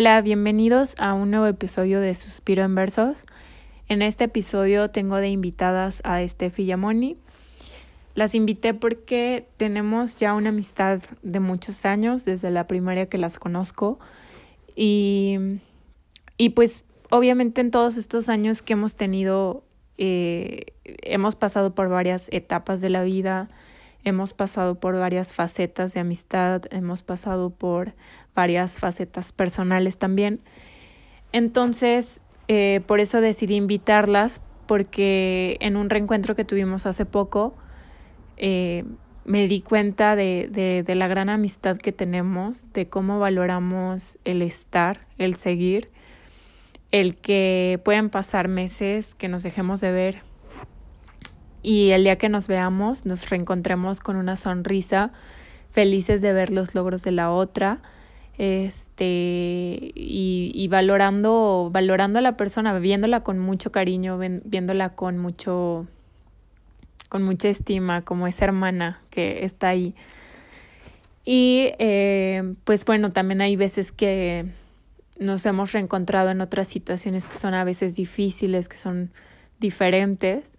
Hola, bienvenidos a un nuevo episodio de Suspiro en Versos. En este episodio tengo de invitadas a Steffi Yamoni. Las invité porque tenemos ya una amistad de muchos años, desde la primaria que las conozco. Y, y pues obviamente en todos estos años que hemos tenido, eh, hemos pasado por varias etapas de la vida, hemos pasado por varias facetas de amistad, hemos pasado por varias facetas personales también. Entonces, eh, por eso decidí invitarlas, porque en un reencuentro que tuvimos hace poco, eh, me di cuenta de, de, de la gran amistad que tenemos, de cómo valoramos el estar, el seguir, el que pueden pasar meses que nos dejemos de ver y el día que nos veamos nos reencontremos con una sonrisa, felices de ver los logros de la otra, este y, y valorando valorando a la persona, viéndola con mucho cariño, viéndola con mucho con mucha estima, como esa hermana que está ahí. Y eh, pues bueno, también hay veces que nos hemos reencontrado en otras situaciones que son a veces difíciles, que son diferentes.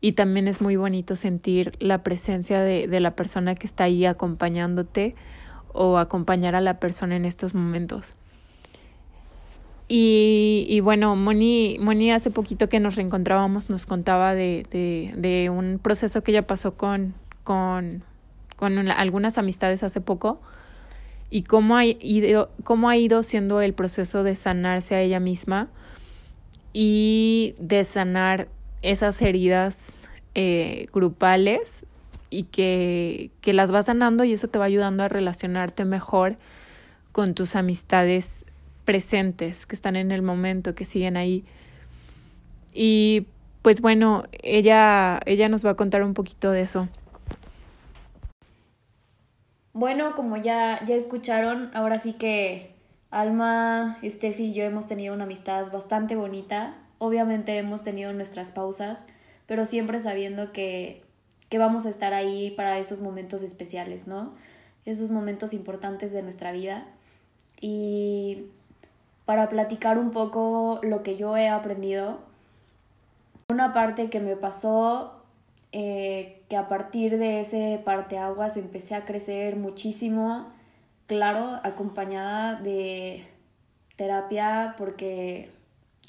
Y también es muy bonito sentir la presencia de, de la persona que está ahí acompañándote o acompañar a la persona en estos momentos. Y, y bueno, Moni, Moni hace poquito que nos reencontrábamos nos contaba de, de, un proceso que ella pasó con, con, con una, algunas amistades hace poco y cómo ha, ido, cómo ha ido siendo el proceso de sanarse a ella misma y de sanar esas heridas eh, grupales y que, que las vas sanando y eso te va ayudando a relacionarte mejor con tus amistades presentes, que están en el momento, que siguen ahí. Y pues bueno, ella, ella nos va a contar un poquito de eso. Bueno, como ya, ya escucharon, ahora sí que Alma, Steffi y yo hemos tenido una amistad bastante bonita. Obviamente hemos tenido nuestras pausas, pero siempre sabiendo que, que vamos a estar ahí para esos momentos especiales, ¿no? Esos momentos importantes de nuestra vida. Y para platicar un poco lo que yo he aprendido. Una parte que me pasó, eh, que a partir de ese parteaguas empecé a crecer muchísimo, claro, acompañada de terapia, porque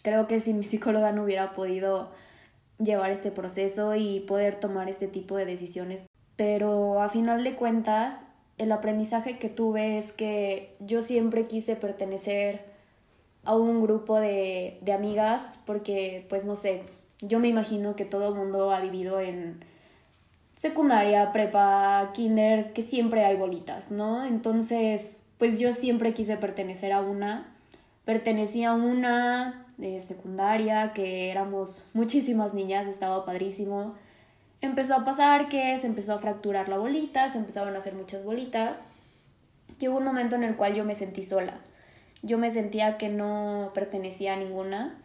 creo que sin mi psicóloga no hubiera podido llevar este proceso y poder tomar este tipo de decisiones. Pero a final de cuentas, el aprendizaje que tuve es que yo siempre quise pertenecer a un grupo de, de amigas porque, pues no sé, yo me imagino que todo el mundo ha vivido en secundaria, prepa, kinder, que siempre hay bolitas, ¿no? Entonces, pues yo siempre quise pertenecer a una. Pertenecía a una de secundaria, que éramos muchísimas niñas, estaba padrísimo. Empezó a pasar que se empezó a fracturar la bolita, se empezaron a hacer muchas bolitas. Hubo un momento en el cual yo me sentí sola yo me sentía que no pertenecía a ninguna.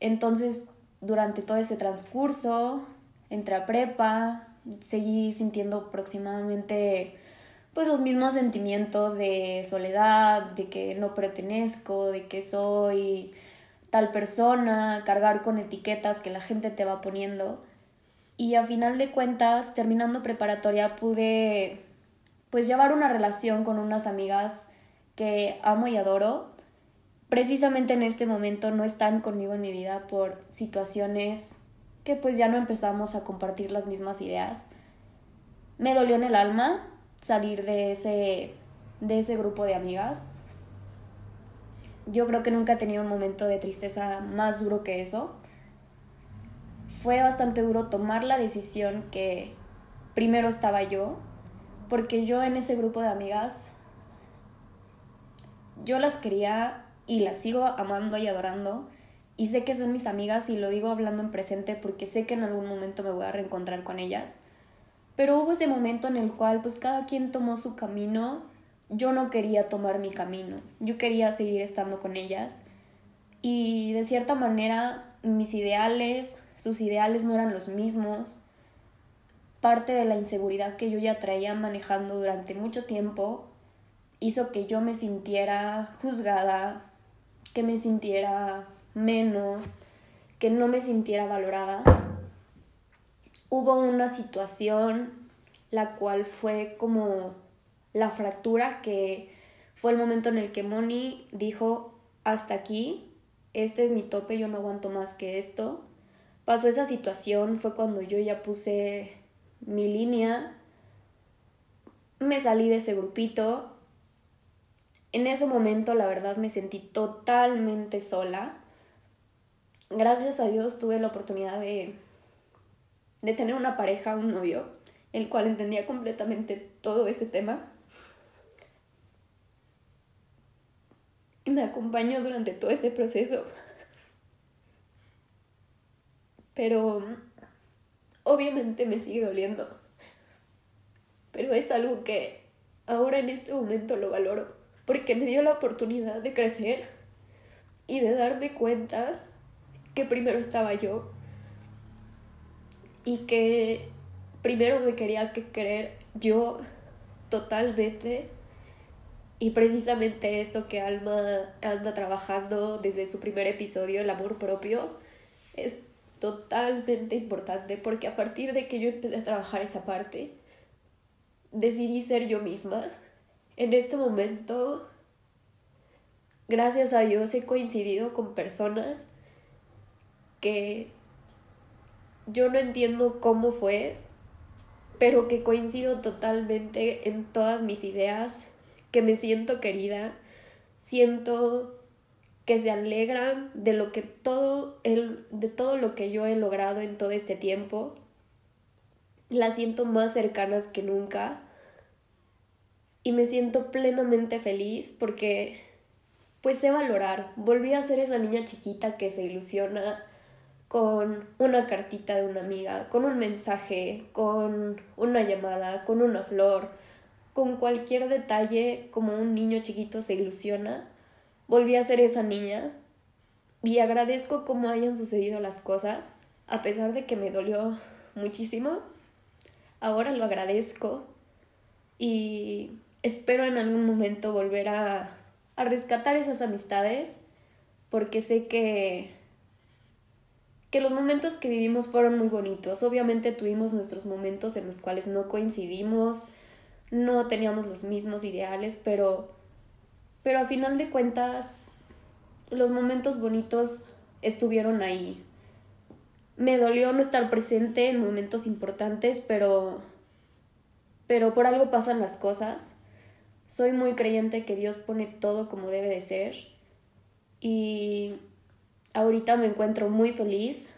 Entonces, durante todo ese transcurso, entré a prepa, seguí sintiendo aproximadamente pues los mismos sentimientos de soledad, de que no pertenezco, de que soy tal persona, cargar con etiquetas que la gente te va poniendo. Y a final de cuentas, terminando preparatoria, pude pues llevar una relación con unas amigas que amo y adoro, precisamente en este momento no están conmigo en mi vida por situaciones que pues ya no empezamos a compartir las mismas ideas. Me dolió en el alma salir de ese, de ese grupo de amigas. Yo creo que nunca he tenido un momento de tristeza más duro que eso. Fue bastante duro tomar la decisión que primero estaba yo, porque yo en ese grupo de amigas yo las quería y las sigo amando y adorando. Y sé que son mis amigas y lo digo hablando en presente porque sé que en algún momento me voy a reencontrar con ellas. Pero hubo ese momento en el cual pues cada quien tomó su camino. Yo no quería tomar mi camino. Yo quería seguir estando con ellas. Y de cierta manera mis ideales, sus ideales no eran los mismos. Parte de la inseguridad que yo ya traía manejando durante mucho tiempo hizo que yo me sintiera juzgada, que me sintiera menos, que no me sintiera valorada. Hubo una situación la cual fue como la fractura que fue el momento en el que Moni dijo hasta aquí, este es mi tope, yo no aguanto más que esto. Pasó esa situación, fue cuando yo ya puse mi línea, me salí de ese grupito. En ese momento la verdad me sentí totalmente sola. Gracias a Dios tuve la oportunidad de, de tener una pareja, un novio, el cual entendía completamente todo ese tema. Me acompañó durante todo ese proceso. Pero obviamente me sigue doliendo. Pero es algo que ahora en este momento lo valoro. Porque me dio la oportunidad de crecer y de darme cuenta que primero estaba yo. Y que primero me quería que querer yo totalmente. Y precisamente esto que Alma anda trabajando desde su primer episodio, el amor propio, es totalmente importante porque a partir de que yo empecé a trabajar esa parte, decidí ser yo misma. En este momento, gracias a Dios, he coincidido con personas que yo no entiendo cómo fue, pero que coincido totalmente en todas mis ideas, que me siento querida, siento que se alegran de lo que todo el, de todo lo que yo he logrado en todo este tiempo. Las siento más cercanas que nunca y me siento plenamente feliz porque pues sé valorar. Volví a ser esa niña chiquita que se ilusiona con una cartita de una amiga, con un mensaje, con una llamada, con una flor, con cualquier detalle como un niño chiquito se ilusiona volví a ser esa niña y agradezco cómo hayan sucedido las cosas, a pesar de que me dolió muchísimo. Ahora lo agradezco y espero en algún momento volver a, a rescatar esas amistades porque sé que que los momentos que vivimos fueron muy bonitos. Obviamente tuvimos nuestros momentos en los cuales no coincidimos, no teníamos los mismos ideales, pero pero a final de cuentas, los momentos bonitos estuvieron ahí. Me dolió no estar presente en momentos importantes, pero pero por algo pasan las cosas. Soy muy creyente que Dios pone todo como debe de ser y ahorita me encuentro muy feliz.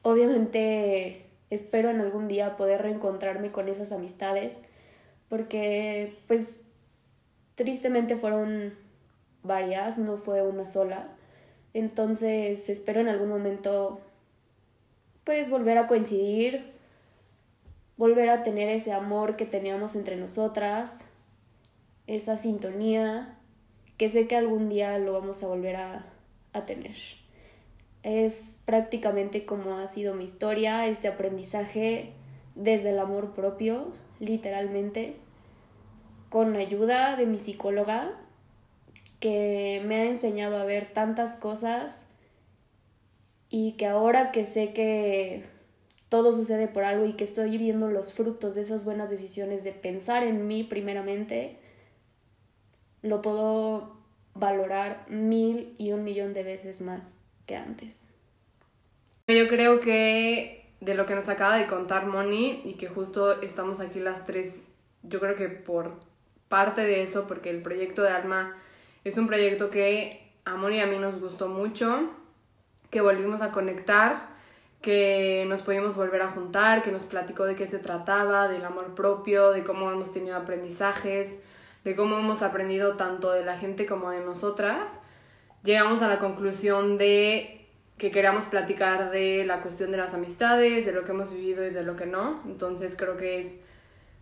Obviamente espero en algún día poder reencontrarme con esas amistades porque pues Tristemente fueron varias, no fue una sola. Entonces espero en algún momento pues volver a coincidir, volver a tener ese amor que teníamos entre nosotras, esa sintonía, que sé que algún día lo vamos a volver a, a tener. Es prácticamente como ha sido mi historia, este aprendizaje desde el amor propio, literalmente con ayuda de mi psicóloga que me ha enseñado a ver tantas cosas y que ahora que sé que todo sucede por algo y que estoy viendo los frutos de esas buenas decisiones de pensar en mí primeramente, lo puedo valorar mil y un millón de veces más que antes. Yo creo que de lo que nos acaba de contar Moni y que justo estamos aquí las tres, yo creo que por parte de eso porque el proyecto de Alma es un proyecto que a Moni y a mí nos gustó mucho, que volvimos a conectar, que nos pudimos volver a juntar, que nos platicó de qué se trataba, del amor propio, de cómo hemos tenido aprendizajes, de cómo hemos aprendido tanto de la gente como de nosotras. Llegamos a la conclusión de que queramos platicar de la cuestión de las amistades, de lo que hemos vivido y de lo que no. Entonces creo que es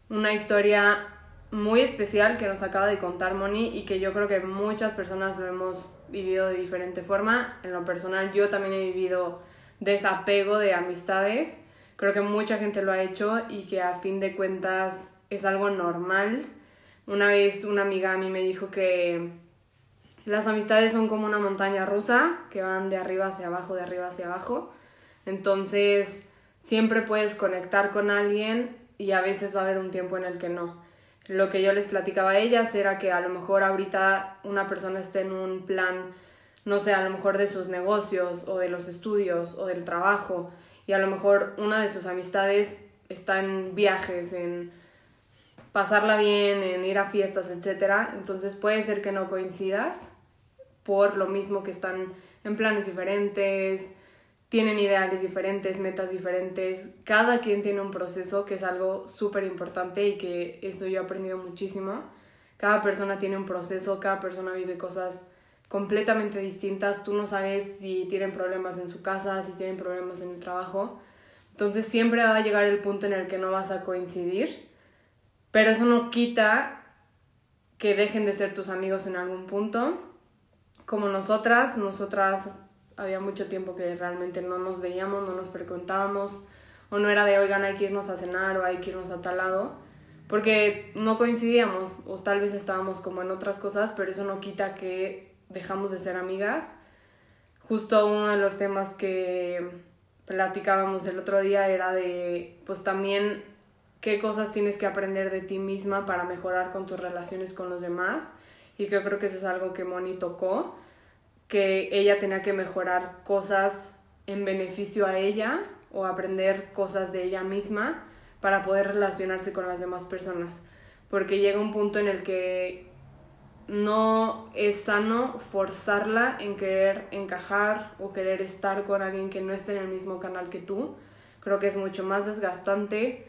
una historia muy especial que nos acaba de contar Moni y que yo creo que muchas personas lo hemos vivido de diferente forma. En lo personal yo también he vivido desapego de amistades. Creo que mucha gente lo ha hecho y que a fin de cuentas es algo normal. Una vez una amiga a mí me dijo que las amistades son como una montaña rusa que van de arriba hacia abajo, de arriba hacia abajo. Entonces, siempre puedes conectar con alguien y a veces va a haber un tiempo en el que no. Lo que yo les platicaba a ellas era que a lo mejor ahorita una persona esté en un plan, no sé, a lo mejor de sus negocios o de los estudios o del trabajo y a lo mejor una de sus amistades está en viajes, en pasarla bien, en ir a fiestas, etc. Entonces puede ser que no coincidas por lo mismo que están en planes diferentes, tienen ideales diferentes, metas diferentes, cada quien tiene un proceso que es algo súper importante y que esto yo he aprendido muchísimo. Cada persona tiene un proceso, cada persona vive cosas completamente distintas, tú no sabes si tienen problemas en su casa, si tienen problemas en el trabajo, entonces siempre va a llegar el punto en el que no vas a coincidir, pero eso no quita que dejen de ser tus amigos en algún punto, como nosotras, nosotras había mucho tiempo que realmente no nos veíamos, no nos frecuentábamos, o no era de, oigan, hay que irnos a cenar o hay que irnos a tal lado, porque no coincidíamos, o tal vez estábamos como en otras cosas, pero eso no quita que dejamos de ser amigas. Justo uno de los temas que platicábamos el otro día era de, pues también, qué cosas tienes que aprender de ti misma para mejorar con tus relaciones con los demás. Y creo, creo que eso es algo que Moni tocó que ella tenía que mejorar cosas en beneficio a ella o aprender cosas de ella misma para poder relacionarse con las demás personas. Porque llega un punto en el que no es sano forzarla en querer encajar o querer estar con alguien que no esté en el mismo canal que tú. Creo que es mucho más desgastante,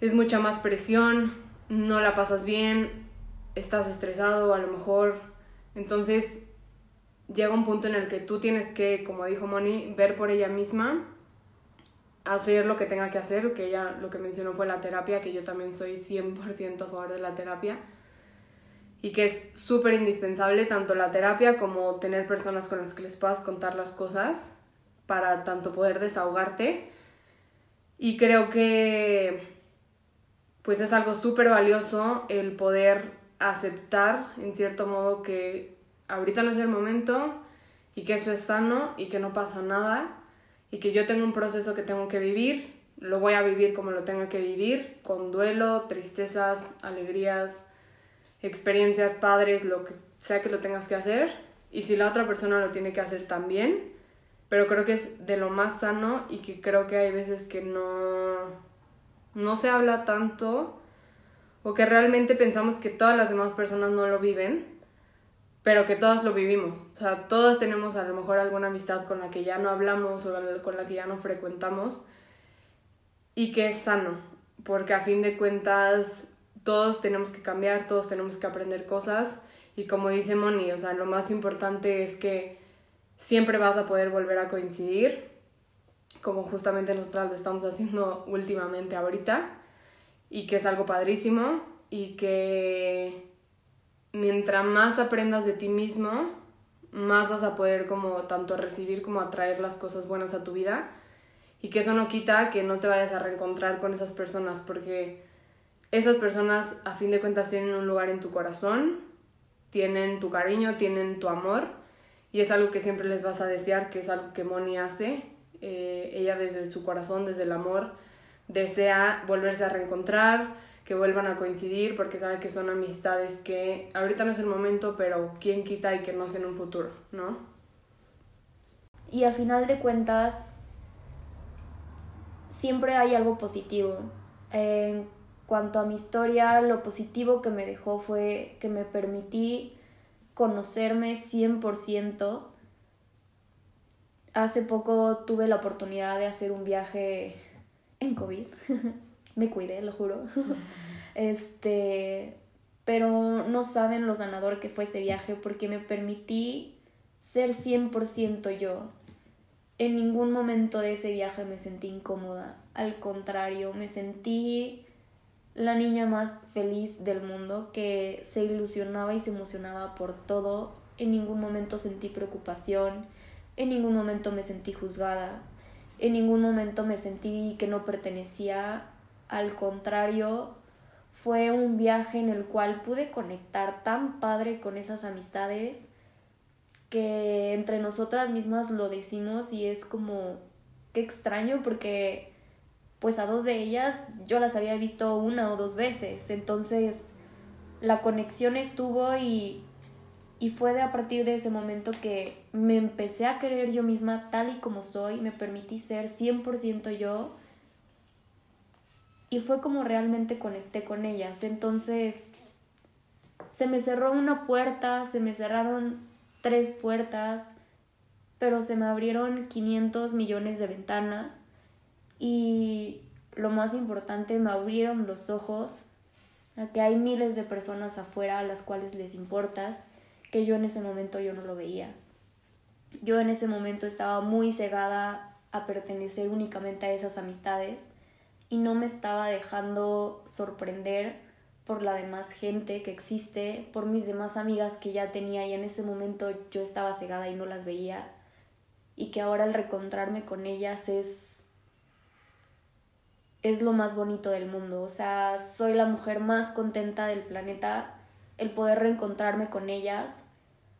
es mucha más presión, no la pasas bien, estás estresado a lo mejor. Entonces llega un punto en el que tú tienes que, como dijo Moni, ver por ella misma, hacer lo que tenga que hacer, que ella lo que mencionó fue la terapia, que yo también soy 100% a favor de la terapia, y que es súper indispensable tanto la terapia como tener personas con las que les puedas contar las cosas para tanto poder desahogarte. Y creo que pues es algo súper valioso el poder aceptar en cierto modo que ahorita no es el momento y que eso es sano y que no pasa nada y que yo tengo un proceso que tengo que vivir, lo voy a vivir como lo tenga que vivir, con duelo, tristezas, alegrías, experiencias, padres, lo que sea que lo tengas que hacer y si la otra persona lo tiene que hacer también, pero creo que es de lo más sano y que creo que hay veces que no no se habla tanto o que realmente pensamos que todas las demás personas no lo viven pero que todos lo vivimos. O sea, todos tenemos a lo mejor alguna amistad con la que ya no hablamos o con la que ya no frecuentamos y que es sano, porque a fin de cuentas todos tenemos que cambiar, todos tenemos que aprender cosas y como dice Moni, o sea, lo más importante es que siempre vas a poder volver a coincidir, como justamente nosotras lo estamos haciendo últimamente ahorita, y que es algo padrísimo y que mientras más aprendas de ti mismo, más vas a poder como tanto recibir como atraer las cosas buenas a tu vida y que eso no quita que no te vayas a reencontrar con esas personas porque esas personas a fin de cuentas tienen un lugar en tu corazón, tienen tu cariño, tienen tu amor y es algo que siempre les vas a desear, que es algo que Moni hace. Eh, ella desde su corazón, desde el amor, desea volverse a reencontrar, que vuelvan a coincidir porque sabe que son amistades que ahorita no es el momento, pero quién quita y que no sea en un futuro, ¿no? Y a final de cuentas, siempre hay algo positivo. En cuanto a mi historia, lo positivo que me dejó fue que me permití conocerme 100%. Hace poco tuve la oportunidad de hacer un viaje en COVID. me cuidé, lo juro. este, pero no saben lo sanador que fue ese viaje porque me permití ser 100% yo. En ningún momento de ese viaje me sentí incómoda, al contrario, me sentí la niña más feliz del mundo que se ilusionaba y se emocionaba por todo. En ningún momento sentí preocupación, en ningún momento me sentí juzgada, en ningún momento me sentí que no pertenecía al contrario, fue un viaje en el cual pude conectar tan padre con esas amistades que entre nosotras mismas lo decimos y es como qué extraño porque pues a dos de ellas yo las había visto una o dos veces, entonces la conexión estuvo y, y fue de a partir de ese momento que me empecé a querer yo misma tal y como soy, me permití ser 100% yo y fue como realmente conecté con ellas. Entonces se me cerró una puerta, se me cerraron tres puertas, pero se me abrieron 500 millones de ventanas y lo más importante, me abrieron los ojos a que hay miles de personas afuera a las cuales les importas, que yo en ese momento yo no lo veía. Yo en ese momento estaba muy cegada a pertenecer únicamente a esas amistades y no me estaba dejando sorprender por la demás gente que existe, por mis demás amigas que ya tenía y en ese momento yo estaba cegada y no las veía y que ahora el reencontrarme con ellas es es lo más bonito del mundo, o sea, soy la mujer más contenta del planeta, el poder reencontrarme con ellas,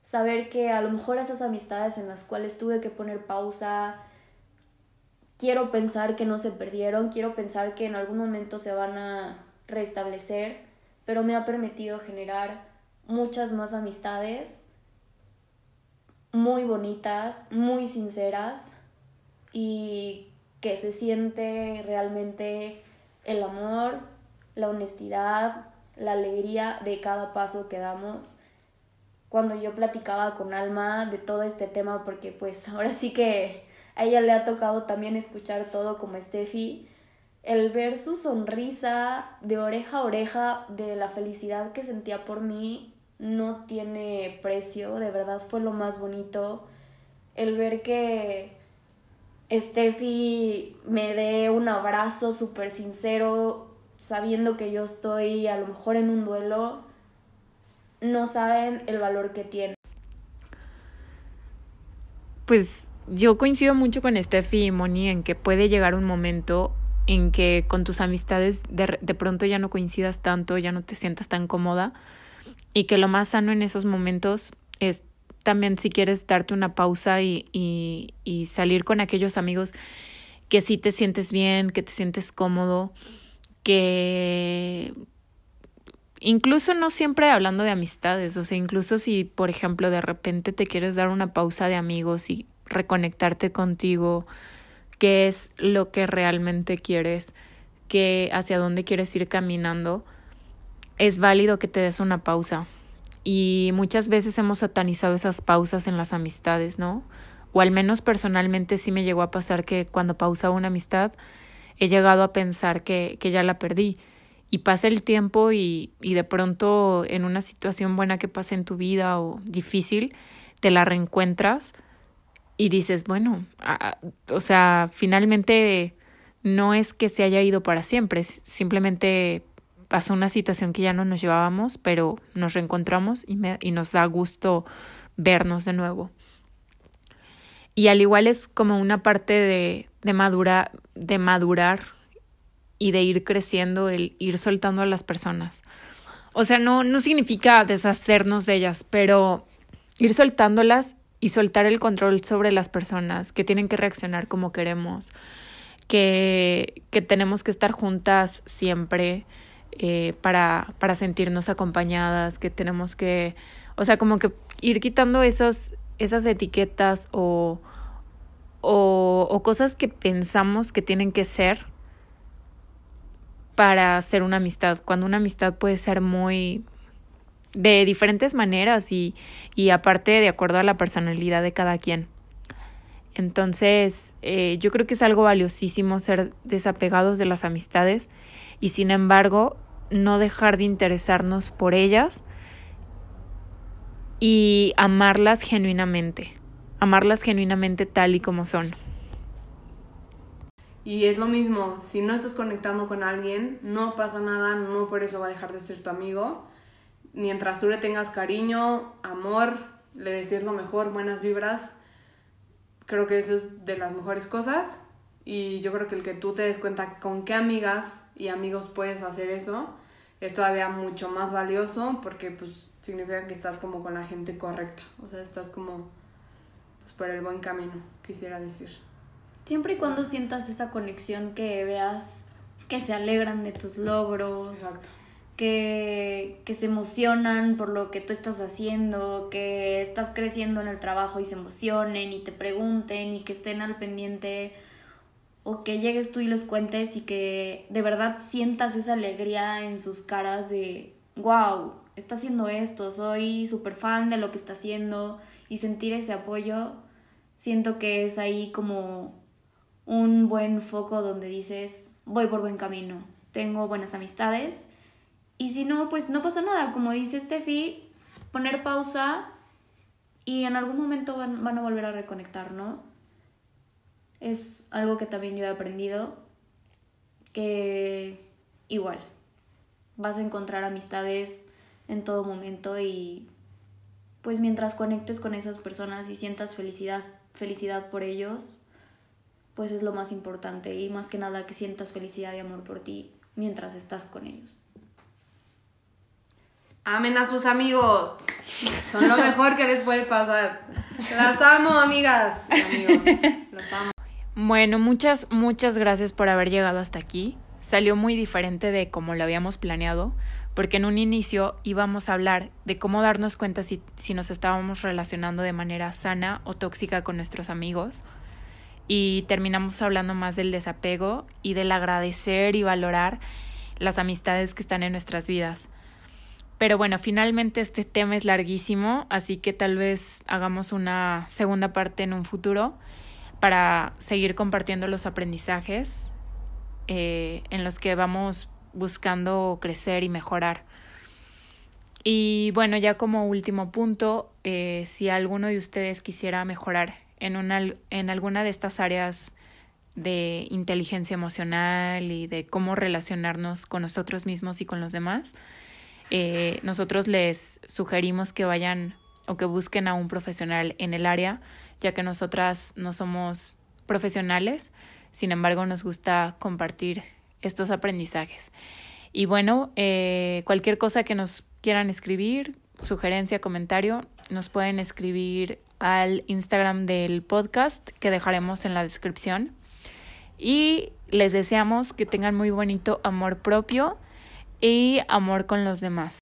saber que a lo mejor esas amistades en las cuales tuve que poner pausa, quiero pensar que no se perdieron, quiero pensar que en algún momento se van a restablecer, pero me ha permitido generar muchas más amistades muy bonitas, muy sinceras y que se siente realmente el amor, la honestidad, la alegría de cada paso que damos. Cuando yo platicaba con Alma de todo este tema, porque pues ahora sí que a ella le ha tocado también escuchar todo como Steffi, el ver su sonrisa de oreja a oreja de la felicidad que sentía por mí no tiene precio, de verdad fue lo más bonito. El ver que Steffi me dé un abrazo súper sincero, sabiendo que yo estoy a lo mejor en un duelo, no saben el valor que tiene. Pues yo coincido mucho con Steffi y Moni en que puede llegar un momento en que con tus amistades de, de, pronto ya no coincidas tanto, ya no te sientas tan cómoda y que lo más sano en esos momentos es también si quieres darte una pausa y, y, y salir con aquellos amigos que sí te sientes bien, que te sientes cómodo, que incluso no siempre hablando de amistades, o sea, incluso si, por ejemplo, de repente te quieres dar una pausa de amigos y reconectarte contigo, qué es lo que realmente quieres, que hacia dónde quieres ir caminando, es válido que te des una pausa. Y muchas veces hemos satanizado esas pausas en las amistades, ¿no? O al menos personalmente sí me llegó a pasar que cuando pausaba una amistad he llegado a pensar que, que ya la perdí. Y pasa el tiempo y, y de pronto en una situación buena que pasa en tu vida o difícil, te la reencuentras y dices, bueno, o sea, finalmente no es que se haya ido para siempre, simplemente pasó una situación que ya no nos llevábamos, pero nos reencontramos y, me, y nos da gusto vernos de nuevo. Y al igual es como una parte de, de, madura, de madurar y de ir creciendo, el ir soltando a las personas. O sea, no, no significa deshacernos de ellas, pero ir soltándolas y soltar el control sobre las personas que tienen que reaccionar como queremos, que, que tenemos que estar juntas siempre eh, para, para sentirnos acompañadas, que tenemos que, o sea, como que ir quitando esos, esas etiquetas o, o, o cosas que pensamos que tienen que ser para ser una amistad, cuando una amistad puede ser muy de diferentes maneras y, y aparte de acuerdo a la personalidad de cada quien. Entonces, eh, yo creo que es algo valiosísimo ser desapegados de las amistades y sin embargo no dejar de interesarnos por ellas y amarlas genuinamente, amarlas genuinamente tal y como son. Y es lo mismo, si no estás conectando con alguien, no pasa nada, no por eso va a dejar de ser tu amigo mientras tú le tengas cariño, amor, le decías lo mejor, buenas vibras, creo que eso es de las mejores cosas. Y yo creo que el que tú te des cuenta con qué amigas y amigos puedes hacer eso, es todavía mucho más valioso porque pues significa que estás como con la gente correcta, o sea, estás como pues, por el buen camino, quisiera decir. Siempre y cuando sientas esa conexión que veas que se alegran de tus logros, Exacto. Que, que se emocionan por lo que tú estás haciendo, que estás creciendo en el trabajo y se emocionen y te pregunten y que estén al pendiente o que llegues tú y les cuentes y que de verdad sientas esa alegría en sus caras de, wow, está haciendo esto, soy súper fan de lo que está haciendo y sentir ese apoyo, siento que es ahí como un buen foco donde dices, voy por buen camino, tengo buenas amistades y si no, pues no pasa nada, como dice Steffi, poner pausa y en algún momento van, van a volver a reconectar, ¿no? Es algo que también yo he aprendido, que igual, vas a encontrar amistades en todo momento y pues mientras conectes con esas personas y sientas felicidad, felicidad por ellos, pues es lo más importante y más que nada que sientas felicidad y amor por ti mientras estás con ellos. Amen a sus amigos. Son lo mejor que les puede pasar. Las amo, amigas. amigos. Las amo. Bueno, muchas, muchas gracias por haber llegado hasta aquí. Salió muy diferente de como lo habíamos planeado, porque en un inicio íbamos a hablar de cómo darnos cuenta si, si nos estábamos relacionando de manera sana o tóxica con nuestros amigos. Y terminamos hablando más del desapego y del agradecer y valorar las amistades que están en nuestras vidas. Pero bueno, finalmente este tema es larguísimo, así que tal vez hagamos una segunda parte en un futuro para seguir compartiendo los aprendizajes eh, en los que vamos buscando crecer y mejorar. Y bueno, ya como último punto, eh, si alguno de ustedes quisiera mejorar en, una, en alguna de estas áreas de inteligencia emocional y de cómo relacionarnos con nosotros mismos y con los demás, eh, nosotros les sugerimos que vayan o que busquen a un profesional en el área, ya que nosotras no somos profesionales, sin embargo nos gusta compartir estos aprendizajes. Y bueno, eh, cualquier cosa que nos quieran escribir, sugerencia, comentario, nos pueden escribir al Instagram del podcast que dejaremos en la descripción. Y les deseamos que tengan muy bonito amor propio y amor con los demás.